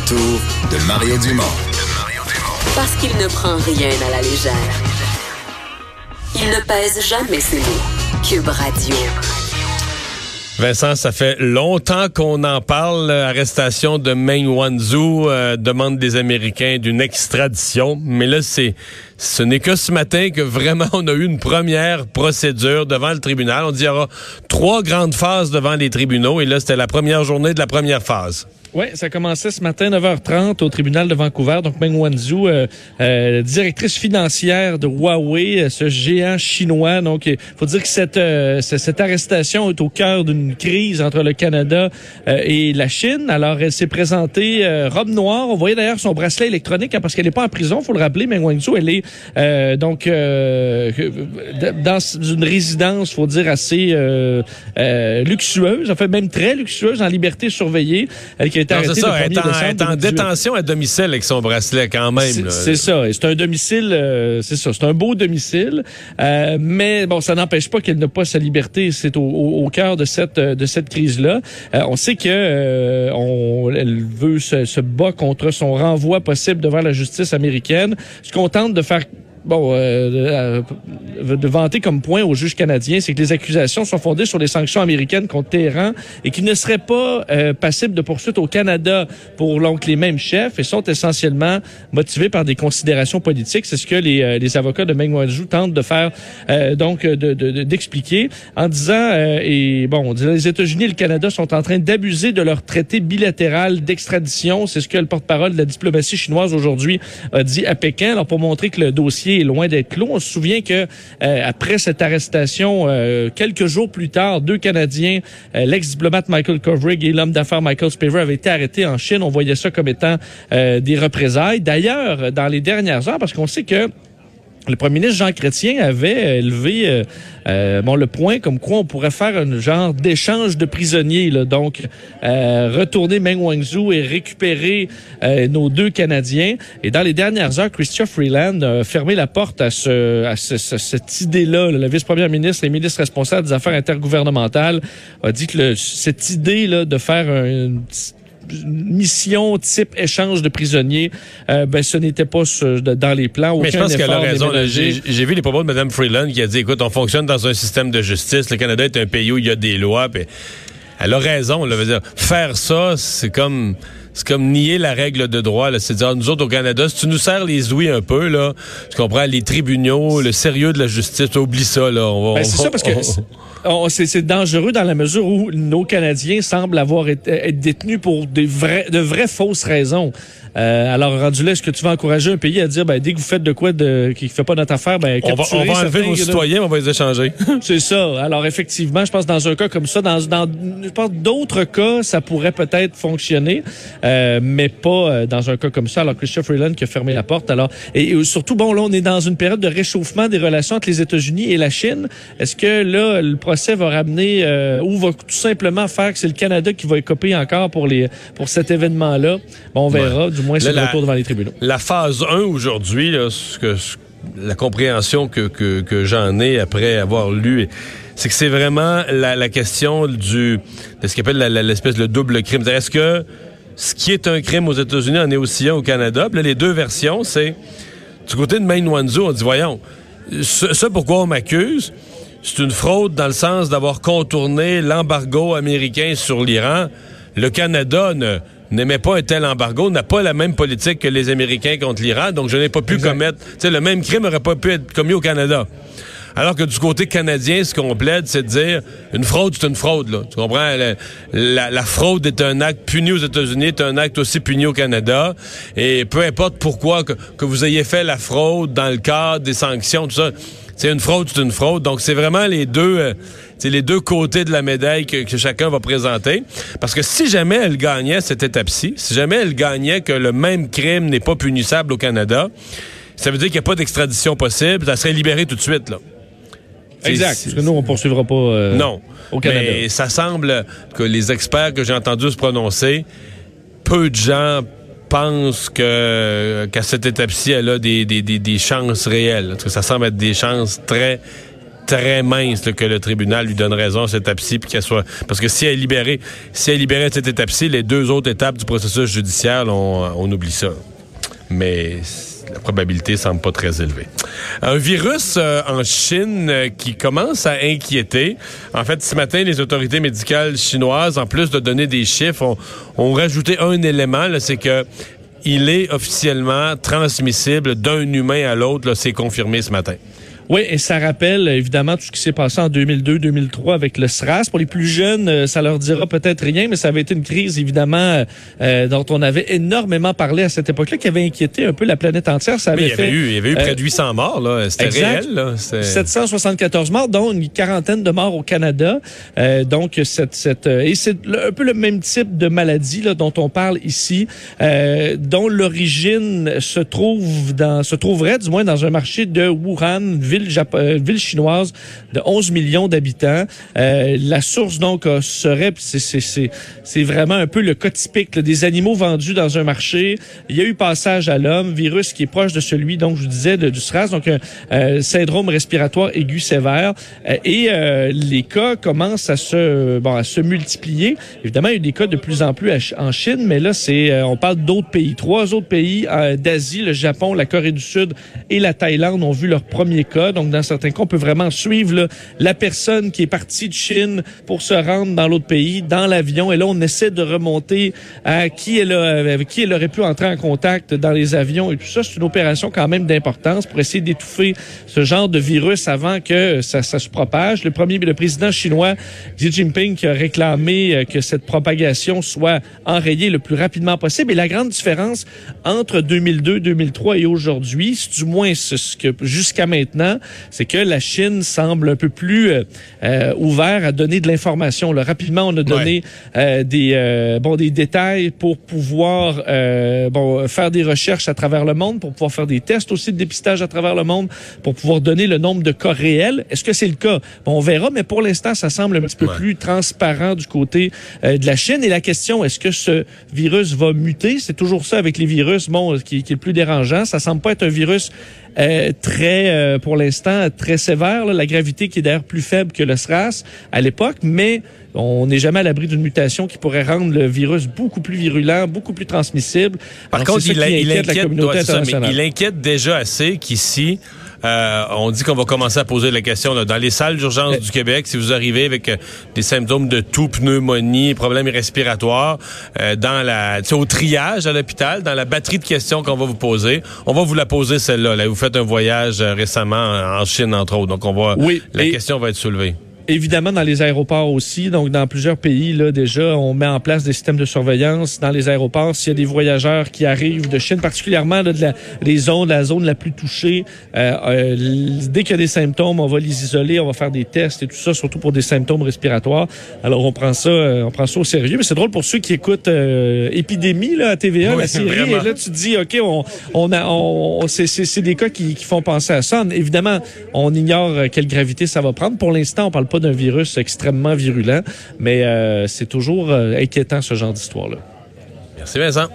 retour de Mario Dumont. Parce qu'il ne prend rien à la légère. Il ne pèse jamais ses mots. Cube Radio. Vincent, ça fait longtemps qu'on en parle. Arrestation de Meng Wanzhou, euh, demande des Américains d'une extradition. Mais là, c'est, ce n'est que ce matin que vraiment on a eu une première procédure devant le tribunal. On dit qu'il y aura trois grandes phases devant les tribunaux. Et là, c'était la première journée de la première phase. Oui, ça commençait ce matin 9h30 au tribunal de Vancouver. Donc Meng Wanzhou, euh, euh, directrice financière de Huawei, euh, ce géant chinois. Donc il faut dire que cette cette arrestation est au cœur d'une crise entre le Canada et la Chine. Alors elle s'est présentée robe noire. On voyait d'ailleurs son bracelet électronique hein, parce qu'elle n'est pas en prison, faut le rappeler. Meng Wanzhou, elle est donc dans une résidence, faut dire assez luxueuse, en fait même très luxueuse, en liberté surveillée. Elle qui a été ça, est en, détention à domicile avec son bracelet quand même. C'est ça. C'est un domicile, euh, c'est ça. C'est un beau domicile. Euh, mais bon, ça n'empêche pas qu'elle n'a pas sa liberté. C'est au, au, cœur de cette de cette crise-là. Euh, on sait que on, elle veut se, se bat contre son renvoi possible devant la justice américaine. Ce qu'on tente de faire bon, euh, de, vanter comme point au juge canadien, c'est que les accusations sont fondées sur les sanctions américaines contre Téhéran et qui ne seraient pas euh, passibles de poursuite au Canada pour donc les mêmes chefs et sont essentiellement motivées par des considérations politiques. C'est ce que les, euh, les avocats de Meng Wanzhou tentent de faire, euh, donc d'expliquer de, en disant, et bon, les États-Unis et le Canada sont en train d'abuser de leur traité bilatéral d'extradition. C'est ce que le porte-parole de la diplomatie chinoise aujourd'hui a dit à Pékin, alors pour montrer que le dossier loin d'être clos. On se souvient que euh, après cette arrestation, euh, quelques jours plus tard, deux Canadiens, euh, l'ex-diplomate Michael Kovrig et l'homme d'affaires Michael Spavor, avaient été arrêtés en Chine. On voyait ça comme étant des représailles. D'ailleurs, dans les dernières heures, parce qu'on sait que le premier ministre Jean Chrétien avait élevé euh, euh, bon le point comme quoi on pourrait faire un genre d'échange de prisonniers là. donc euh, retourner Meng Wanzhou et récupérer nos deux Canadiens et dans les dernières heures Christian Freeland a fermé la porte à ce à cette idée là le vice-premier ministre et ministre responsable des affaires intergouvernementales a dit que cette idée là de faire un, mission type échange de prisonniers, euh, ben ce n'était pas dans les plans. Mais je pense qu'elle a raison. J'ai vu les propos de Mme Freeland qui a dit, écoute, on fonctionne dans un système de justice. Le Canada est un pays où il y a des lois. elle a raison. Là, veut dire, faire ça, c'est comme c'est comme nier la règle de droit. C'est dire, nous autres au Canada, si tu nous serres les ouïes un peu, là, tu comprends, les tribunaux, le sérieux de la justice, oublie ça. Là. Ben, c'est ça parce que c'est dangereux dans la mesure où nos Canadiens semblent avoir été, être détenus pour des vrais, de vraies fausses raisons. Euh, alors, rendu là, est-ce que tu vas encourager un pays à dire, ben, dès que vous faites de quoi de, qui ne fait pas notre affaire, ben, on va, on va enlever nos citoyens, on va les échanger. c'est ça. Alors, effectivement, je pense dans un cas comme ça, dans, dans je pense d'autres cas, ça pourrait peut-être fonctionner, euh, mais pas euh, dans un cas comme ça. Alors, Christophe Freeland qui a fermé la porte. Alors, et, surtout, bon, là, on est dans une période de réchauffement des relations entre les États-Unis et la Chine. Est-ce que là, le procès va ramener euh, ou va tout simplement faire que c'est le Canada qui va écoper encore pour les pour cet événement-là? Bon, on verra du moins c'est le retour devant les tribunaux. La phase 1 aujourd'hui, ce que, la compréhension que, que, que j'en ai après avoir lu, c'est que c'est vraiment la, la, question du de ce qu'on appelle l'espèce de double crime. Est-ce que ce qui est un crime aux États-Unis en est aussi un au Canada? Puis là, les deux versions, c'est du côté de Maine Wanzhou, on dit, voyons, ce, pourquoi on m'accuse, c'est une fraude dans le sens d'avoir contourné l'embargo américain sur l'Iran. Le Canada ne n'aimait pas un tel embargo, n'a pas la même politique que les Américains contre l'Iran, donc je n'ai pas pu commettre. Tu le même crime n'aurait pas pu être commis au Canada. Alors que du côté canadien, ce qu'on plaide, c'est de dire une fraude, c'est une fraude. Là. Tu comprends? La, fraude est un acte puni aux États-Unis, est un acte aussi puni au Canada. Et peu importe pourquoi que, que vous ayez fait la fraude dans le cadre des sanctions, tout ça c'est une fraude, c'est une fraude. Donc, c'est vraiment les deux, euh, c'est les deux côtés de la médaille que, que, chacun va présenter. Parce que si jamais elle gagnait cette étape-ci, si jamais elle gagnait que le même crime n'est pas punissable au Canada, ça veut dire qu'il n'y a pas d'extradition possible. Ça serait libéré tout de suite, là. Exact. Parce que nous, on poursuivra pas euh, non. au Canada. Mais ça semble que les experts que j'ai entendus se prononcer, peu de gens pensent que qu'à cette étape-ci, elle a des, chances réelles. Parce que ça semble être des chances très très minces là, que le tribunal lui donne raison à cette étape-ci puis qu'elle soit parce que si elle est libérée si elle libérée cette étape-ci les deux autres étapes du processus judiciaire on, on oublie ça mais la probabilité semble pas très élevée. Un virus euh, en Chine euh, qui commence à inquiéter. En fait, ce matin, les autorités médicales chinoises, en plus de donner des chiffres, ont, ont rajouté un élément, c'est que il est officiellement transmissible d'un humain à l'autre. C'est confirmé ce matin. Oui, et ça rappelle évidemment tout ce qui s'est passé en 2002-2003 avec le SRAS. Pour les plus jeunes, euh, ça leur dira peut-être rien, mais ça avait été une crise évidemment euh, dont on avait énormément parlé à cette époque-là, qui avait inquiété un peu la planète entière. Ça avait mais il y avait fait, eu, il y avait eu près de 800 morts là. C'était réel. Là. 774 morts, dont une quarantaine de morts au Canada. Euh, donc cette, cette et c'est un peu le même type de maladie là, dont on parle ici, euh, dont l'origine se trouve dans se trouverait du moins dans un marché de Wuhan, ville ville, euh, ville chinoise de 11 millions d'habitants. Euh, la source donc euh, serait, c'est vraiment un peu le cas typique là, des animaux vendus dans un marché. Il y a eu passage à l'homme, virus qui est proche de celui donc je vous disais de, du SRAS, donc un euh, syndrome respiratoire aigu sévère. Euh, et les cas commencent à se bon à se multiplier. Évidemment, il y a eu des cas de plus en plus en Chine, mais là c'est on parle d'autres pays, trois autres pays d'Asie, le Japon, la Corée du Sud et la Thaïlande ont vu leur premier cas. Donc, dans certains cas, on peut vraiment suivre là, la personne qui est partie de Chine pour se rendre dans l'autre pays, dans l'avion. Et là, on essaie de remonter à qui elle, a, avec qui elle aurait pu entrer en contact dans les avions. Et tout ça, c'est une opération quand même d'importance pour essayer d'étouffer ce genre de virus avant que ça, ça, se propage. Le premier, le président chinois Xi Jinping qui a réclamé euh, que cette propagation soit enrayée le plus rapidement possible. Et la grande différence entre 2002, 2003 et aujourd'hui, du moins ce que jusqu'à maintenant, c'est que la Chine semble un peu plus euh, euh, ouvert à donner de l'information. Rapidement, on a donné ouais. euh, des euh, bon des détails pour pouvoir bon faire des recherches à travers le monde, pour pouvoir faire des tests aussi de dépistage à travers le monde, pour pouvoir donner le nombre de cas réels. Est-ce que c'est le cas? Bon, On verra, mais pour l'instant, ça semble un petit peu ouais. plus transparent du côté de la Chine. Et la question, est-ce que ce virus va muter? C'est toujours ça avec les virus, bon, qui, qui est le plus dérangeant. Ça semble pas être un virus euh, très, euh, pour l'instant, très sévère. Là, la gravité qui est d'ailleurs plus faible que le SRAS à l'époque, mais on n'est jamais à l'abri d'une mutation qui pourrait rendre le virus beaucoup plus virulent, beaucoup plus transmissible. Par Alors, contre, il, inquiète il, inquiète la communauté ça, il inquiète déjà assez qu'ici, euh, on dit qu'on va commencer à poser la question là, dans les salles d'urgence Mais... du Québec. Si vous arrivez avec euh, des symptômes de toux, pneumonie, problèmes respiratoires, euh, dans la, au triage à l'hôpital, dans la batterie de questions qu'on va vous poser, on va vous la poser celle-là. Là, vous faites un voyage euh, récemment en Chine entre autres, donc on va, oui, la et... question va être soulevée évidemment dans les aéroports aussi. Donc, dans plusieurs pays, là, déjà, on met en place des systèmes de surveillance dans les aéroports. S'il y a des voyageurs qui arrivent de Chine, particulièrement là, de la, les zones, la zone la plus touchée, euh, euh, dès qu'il y a des symptômes, on va les isoler, on va faire des tests et tout ça, surtout pour des symptômes respiratoires. Alors, on prend ça, euh, on prend ça au sérieux. Mais c'est drôle pour ceux qui écoutent euh, Épidémie là, à TVA, oui, la série. Vraiment. Et là, tu te dis, OK, on, on a, on, c'est des cas qui, qui font penser à ça. Évidemment, on ignore quelle gravité ça va prendre. Pour l'instant, on parle pas d'un virus extrêmement virulent, mais euh, c'est toujours euh, inquiétant ce genre d'histoire-là. Merci Vincent.